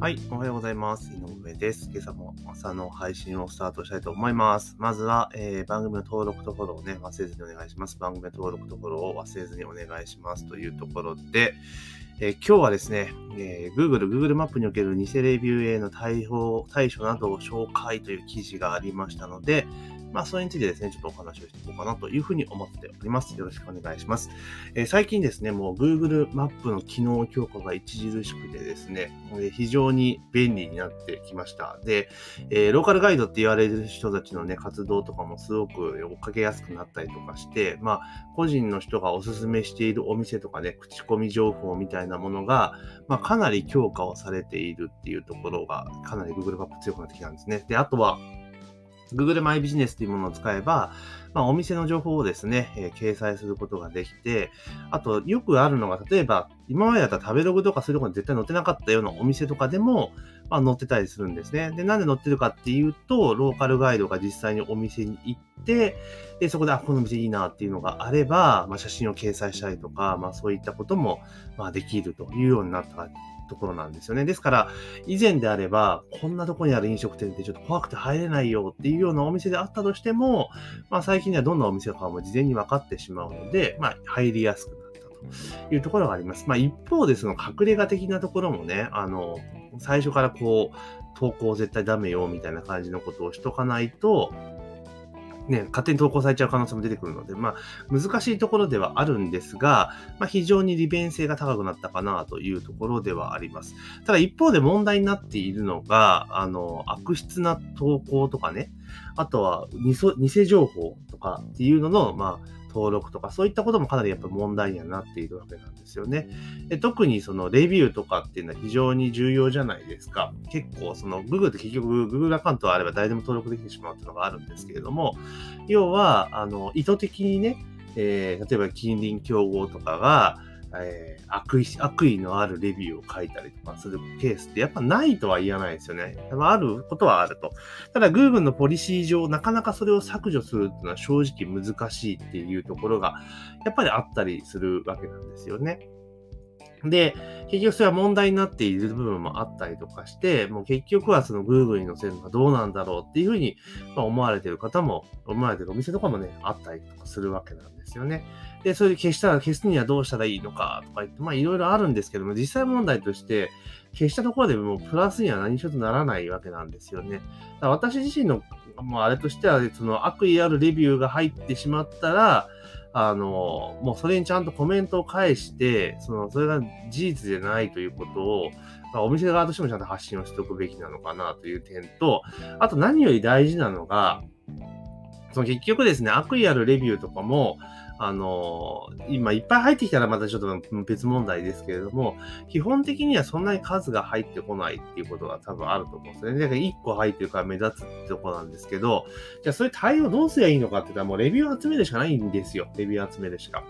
はい、おはようございます。井上です。今朝も朝の配信をスタートしたいと思います。まずは、えー、番組の登録とフォローをね、忘れずにお願いします。番組の登録とフォローを忘れずにお願いしますというところで、えー、今日はですね、えー、Google、Google マップにおける偽レビューへの対応、対処などを紹介という記事がありましたので、まあ、それについてですね、ちょっとお話をしていこうかなというふうに思っております。よろしくお願いします。えー、最近ですね、もう Google マップの機能強化が著しくてですね、え非常に便利になってきました。で、えー、ローカルガイドって言われる人たちのね、活動とかもすごく追っかけやすくなったりとかして、まあ、個人の人がおすすめしているお店とかね、口コミ情報みたいなものが、まあ、かなり強化をされているっていうところが、かなり Google マップ強くなってきたんですね。で、あとは、Google マイビジネスというものを使えば、まあ、お店の情報をですね、えー、掲載することができて、あと、よくあるのが、例えば、今までだったら食べログとかすることに絶対載ってなかったようなお店とかでも、まあ、載ってたりするんですね。で、なんで載ってるかっていうと、ローカルガイドが実際にお店に行って、で、そこで、あ、この店いいなっていうのがあれば、まあ、写真を掲載したりとか、まあ、そういったことも、まあ、できるというようになったところなんですよね。ですから、以前であれば、こんなとこにある飲食店ってちょっと怖くて入れないよっていうようなお店であったとしても、まあ最近ではどんなお店かも事前に分かってしまうので、まあ入りやすくなったというところがあります。まあ一方でその隠れ家的なところもね、あの、最初からこう、投稿絶対ダメよみたいな感じのことをしとかないと、ね、勝手に投稿されちゃう可能性も出てくるので、まあ、難しいところではあるんですが、まあ、非常に利便性が高くなったかなというところではあります。ただ一方で問題になっているのが、あの、悪質な投稿とかね、あとは偽情報とかっていうのの、まあ、登録とか、そういったこともかなりやっぱ問題にはなっているわけなんですよね。で特にそのレビューとかっていうのは非常に重要じゃないですか。結構その Google って結局 Google アカウントがあれば誰でも登録できてしまうっていうのがあるんですけれども、要は、あの、意図的にね、えー、例えば近隣競合とかが、えー、悪意、悪意のあるレビューを書いたりとかするケースってやっぱないとは言わないですよね。あることはあると。ただ Google のポリシー上、なかなかそれを削除するっていうのは正直難しいっていうところが、やっぱりあったりするわけなんですよね。で、結局それは問題になっている部分もあったりとかして、もう結局はその Google に載せるのがどうなんだろうっていうふうに、思われている方も、思われているお店とかもね、あったりとかするわけなんですよね。で、それで消したら、消すにはどうしたらいいのかとか言って、まあいろいろあるんですけども、実際問題として、消したところでもうプラスには何一つならないわけなんですよね。だから私自身の、もうあれとしては、その悪意あるレビューが入ってしまったら、あの、もうそれにちゃんとコメントを返して、その、それが事実でないということを、まあ、お店側としてもちゃんと発信をしておくべきなのかなという点と、あと何より大事なのが、その結局ですね、悪意あるレビューとかも、あの、今いっぱい入ってきたらまたちょっと別問題ですけれども、基本的にはそんなに数が入ってこないっていうことが多分あると思うんですね。だから1個入ってるから目立つってとこなんですけど、じゃあそれ対応どうすりゃいいのかって言ったらもうレビュー集めるしかないんですよ。レビュー集めるしか。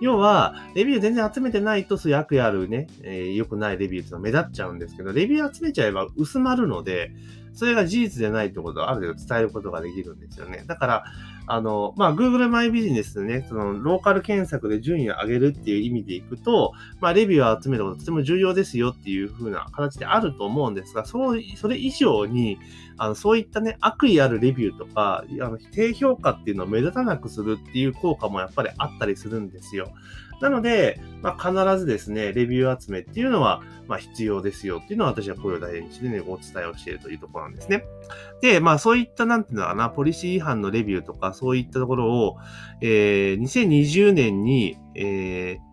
要は、レビュー全然集めてないと、そういう悪意あるね、えー、良くないレビューってのは目立っちゃうんですけど、レビュー集めちゃえば薄まるので、それが事実でないってことをある程度伝えることができるんですよね。だから、あの、まあ、Google マイビジネスね、その、ローカル検索で順位を上げるっていう意味でいくと、まあ、レビューを集めることとても重要ですよっていう風な形であると思うんですが、そう、それ以上に、あの、そういったね、悪意あるレビューとか、あの、低評価っていうのを目立たなくするっていう効果もやっぱりあったりするんですよ。なので、まあ、必ずですね、レビュー集めっていうのは、まあ、必要ですよっていうのは私は声を大にしてね、お伝えをしているというところなんですね。で、まあ、そういった、なんていうのかな、ポリシー違反のレビューとか、そういったところを、えー、2020年に、えー、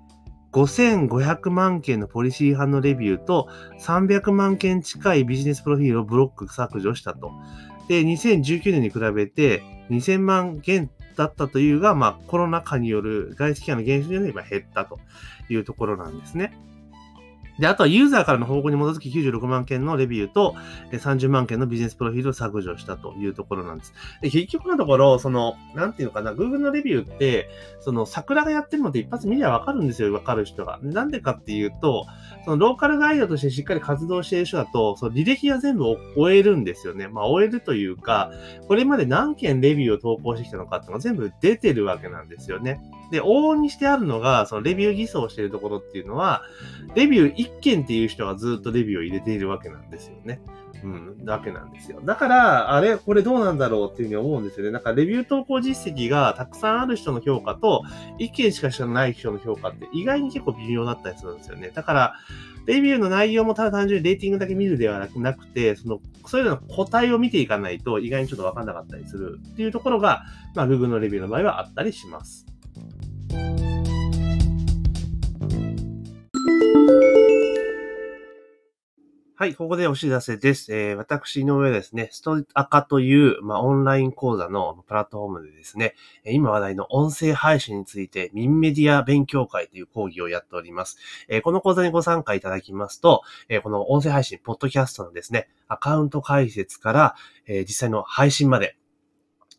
5500万件のポリシー違反のレビューと300万件近いビジネスプロフィールをブロック削除したと。で、2019年に比べて2000万件だったというが、まあ、コロナ禍による外出期間の減少により減ったというところなんですね。で、あとはユーザーからの報告に基づき96万件のレビューと30万件のビジネスプロフィールを削除したというところなんです。で、結局のところ、その、なんていうのかな、Google のレビューって、その、桜がやってるのって一発見りゃわかるんですよ、わかる人が。なんでかっていうと、その、ローカルガイドとしてしっかり活動している人だと、その履歴が全部終えるんですよね。まあ、終えるというか、これまで何件レビューを投稿してきたのかっていうのが全部出てるわけなんですよね。で、往々にしてあるのが、そのレビュー偽装しているところっていうのは、レビュー1件っていう人がずっとレビューを入れているわけなんですよね。うん、わけなんですよ。だから、あれ、これどうなんだろうっていうふうに思うんですよね。なんか、レビュー投稿実績がたくさんある人の評価と、1件しか知らない人の評価って意外に結構微妙だったりするんですよね。だから、レビューの内容もただ単純にレーティングだけ見るではなくて、その、それらの個体を見ていかないと意外にちょっとわかんなかったりするっていうところが、まあ、Google のレビューの場合はあったりします。はい、ここでお知らせです。えー、私の上ですね、ストアカという、まあ、オンライン講座のプラットフォームでですね、今話題の音声配信について、ミンメディア勉強会という講義をやっております。えー、この講座にご参加いただきますと、えー、この音声配信、ポッドキャストのですね、アカウント解説から、え実際の配信まで、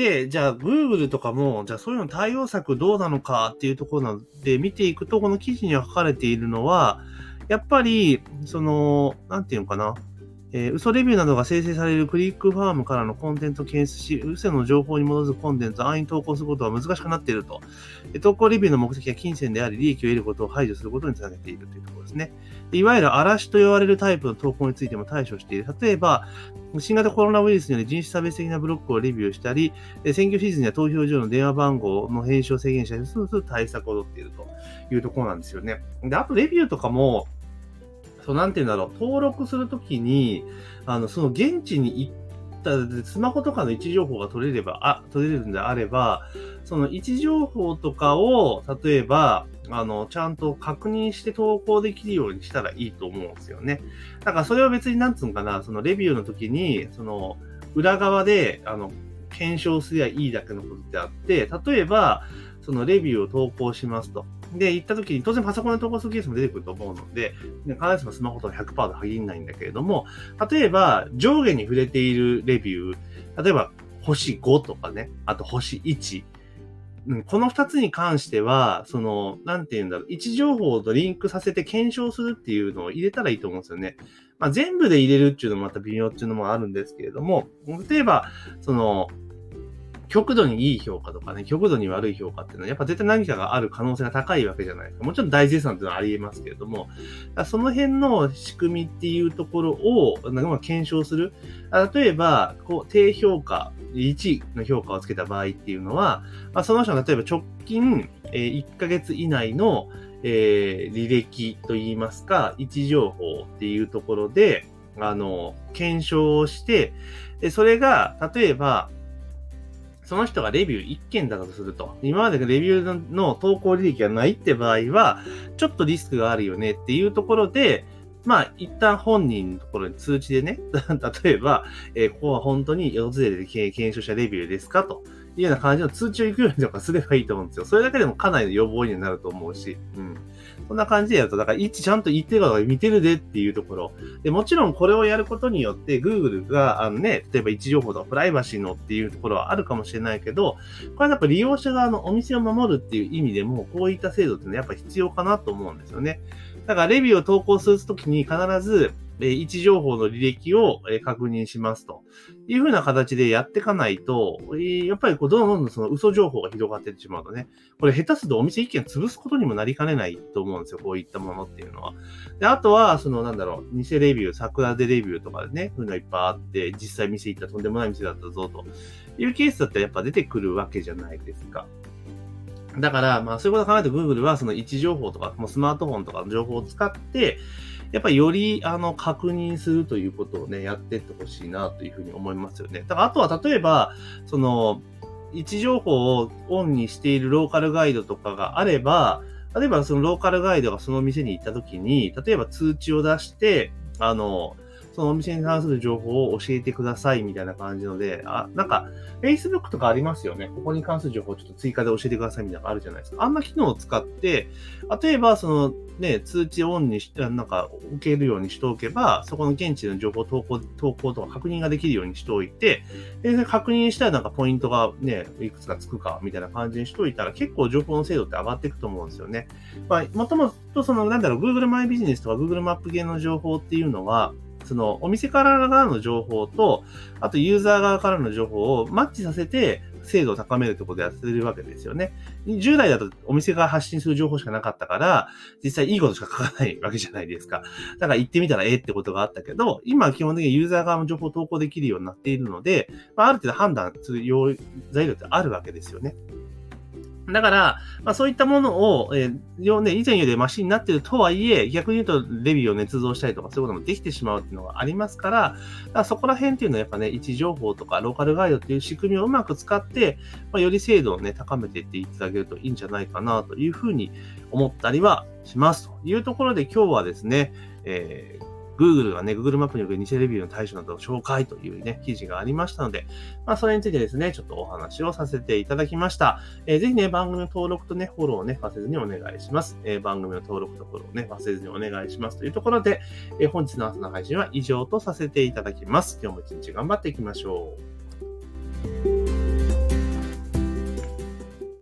で、じゃあ Google とかも、じゃあそういうの対応策どうなのかっていうところで見ていくと、この記事には書かれているのは、やっぱり、その、なんていうのかな。えー、嘘レビューなどが生成されるクリックファームからのコンテンツを検出し、嘘の情報に基づくコンテンツを安易に投稿することは難しくなっていると。投稿レビューの目的は金銭であり、利益を得ることを排除することにつなげているというところですね。いわゆる嵐と言われるタイプの投稿についても対処している。例えば、新型コロナウイルスによる人種差別的なブロックをレビューしたり、選挙シーズンには投票所の電話番号の編集を制限したりする対策を取っているというところなんですよね。で、あとレビューとかも、そう、なんて言うんだろう、登録するときに、あの、その現地に行った、スマホとかの位置情報が取れれば、あ、取れるんであれば、その位置情報とかを、例えば、あの、ちゃんと確認して投稿できるようにしたらいいと思うんですよね。だからそれは別になんつうのかな、そのレビューの時に、その、裏側で、あの、検証すりゃいいだけのことであって、例えば、そのレビューを投稿しますと。で、行った時に、当然パソコンで投稿するケースも出てくると思うので、必ずしもスマホと100%で限らないんだけれども、例えば、上下に触れているレビュー、例えば、星5とかね、あと星1、うん、この二つに関しては、その、なんて言うんだろう、位置情報とリンクさせて検証するっていうのを入れたらいいと思うんですよね。まあ、全部で入れるっていうのもまた微妙っていうのもあるんですけれども、例えば、その、極度にいい評価とかね、極度に悪い評価っていうのは、やっぱ絶対何かがある可能性が高いわけじゃないですか。もちろん大絶賛っていうのはあり得ますけれども、その辺の仕組みっていうところを、なんか検証する。例えば、こう、低評価、1の評価をつけた場合っていうのは、まあ、その人が例えば直近、え、1ヶ月以内の、えー、履歴といいますか、位置情報っていうところで、あの、検証をして、それが、例えば、その人がレビュー1件だとすると、今までレビューの投稿履歴がないって場合は、ちょっとリスクがあるよねっていうところで、まあ、一旦本人のところに通知でね、例えば、えー、ここは本当に訪れて検証したレビューですか？というような感じの通知を行くようにとかすればいいと思うんですよ。それだけでもかなりの予防になると思うし、うん。こんな感じでやると、だから位置ちゃんと言ってるかとか見てるでっていうところ。で、もちろんこれをやることによって、Google が、あのね、例えば位置情報とかプライバシーのっていうところはあるかもしれないけど、これはやっぱ利用者側のお店を守るっていう意味でも、こういった制度ってね、やっぱ必要かなと思うんですよね。だからレビューを投稿するときに必ず、え位置情報の履歴を、え確認しますと。いうふうな形でやっていかないと、やっぱりこうどんどんその嘘情報が広がってってしまうとね、これ下手するとお店一軒潰すことにもなりかねないと思うんですよ、こういったものっていうのは。で、あとは、そのなんだろう、偽レビュー、桜でレビューとかでね、そういうのいっぱいあって、実際店行ったとんでもない店だったぞというケースだったらやっぱ出てくるわけじゃないですか。だから、まあそういうことを考えて Google はその位置情報とか、もうスマートフォンとかの情報を使って、やっぱりより、あの、確認するということをね、やってってほしいなというふうに思いますよね。だから、あとは例えば、その、位置情報をオンにしているローカルガイドとかがあれば、例えばそのローカルガイドがその店に行った時に、例えば通知を出して、あの、そのお店に関する情報を教えてくださいみたいな感じので、あ、なんか、Facebook とかありますよね。ここに関する情報をちょっと追加で教えてくださいみたいなのがあるじゃないですか。あんな機能を使って、例えば、その、ね、通知オンにし、なんか、受けるようにしておけば、そこの現地の情報投稿、投稿とか確認ができるようにしておいて、で、確認したらなんかポイントがね、いくつかつくか、みたいな感じにしておいたら、結構情報の精度って上がっていくと思うんですよね。まあ、もともとその、なんだろう、Google マイビジネスとか Google マップ系の情報っていうのは、そのお店から側の情報と、あとユーザー側からの情報をマッチさせて、精度を高めるってことをやってるわけですよね。従来だとお店が発信する情報しかなかったから、実際いいことしか書かないわけじゃないですか。だから行ってみたらええってことがあったけど、今は基本的にユーザー側の情報を投稿できるようになっているので、ま、ある程度判断する材料ってあるわけですよね。だから、まあ、そういったものを、えー、ね、以前よりマシになってるとはいえ、逆に言うとレビューを捏造したりとか、そういうこともできてしまうっていうのがありますから、からそこら辺っていうのはやっぱね、位置情報とかローカルガイドっていう仕組みをうまく使って、まあ、より精度をね、高めていっていただけるといいんじゃないかなというふうに思ったりはしますというところで今日はですね、えー Google がね、Google マップにおける偽レビューの対処などを紹介というね、記事がありましたので、まあ、それについてですね、ちょっとお話をさせていただきました。えー、ぜひね、番組の登録とね、フォローをね、忘れずにお願いします。えー、番組の登録とフォローをね、忘れずにお願いしますというところで、えー、本日の朝の配信は以上とさせていただきます。今日も一日頑張っていきましょう。